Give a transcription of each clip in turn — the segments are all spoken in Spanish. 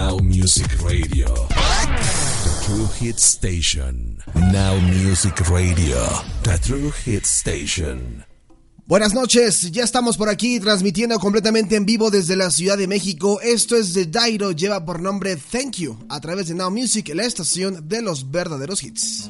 Now Music Radio. The True Hit Station. Now Music Radio. The True Hit Station. Buenas noches, ya estamos por aquí transmitiendo completamente en vivo desde la Ciudad de México. Esto es de Dairo, lleva por nombre Thank You, a través de Now Music, la estación de los verdaderos hits.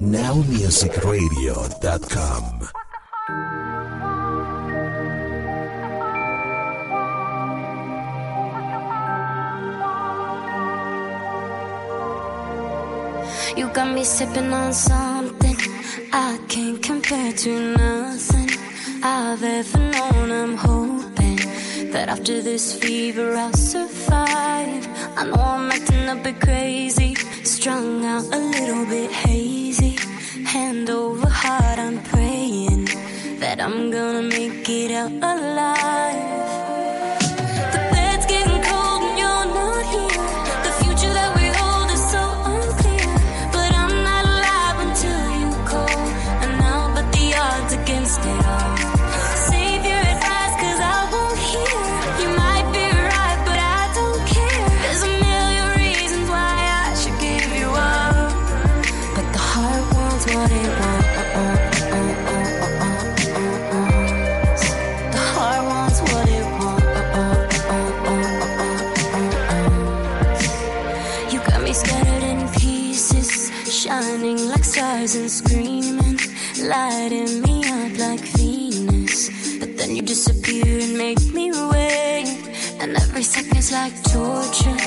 NowMusicRadio.com. You got me sipping on something. I can't compare to nothing I've ever known. I'm hoping that after this fever I'll survive. I know I'm acting a bit crazy, strung out a little bit hazy. Hand over heart, I'm praying that I'm gonna make it out alive. Screaming, lighting me up like Venus. But then you disappear and make me wait, and every second's like torture.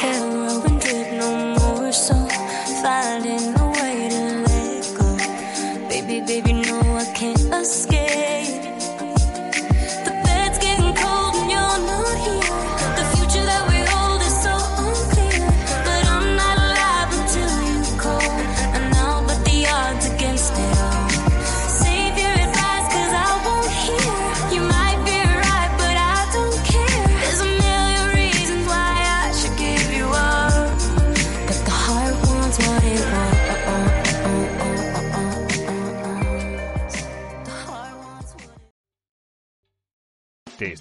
Heroin drip, no more, so finding a way to let go. Baby, baby,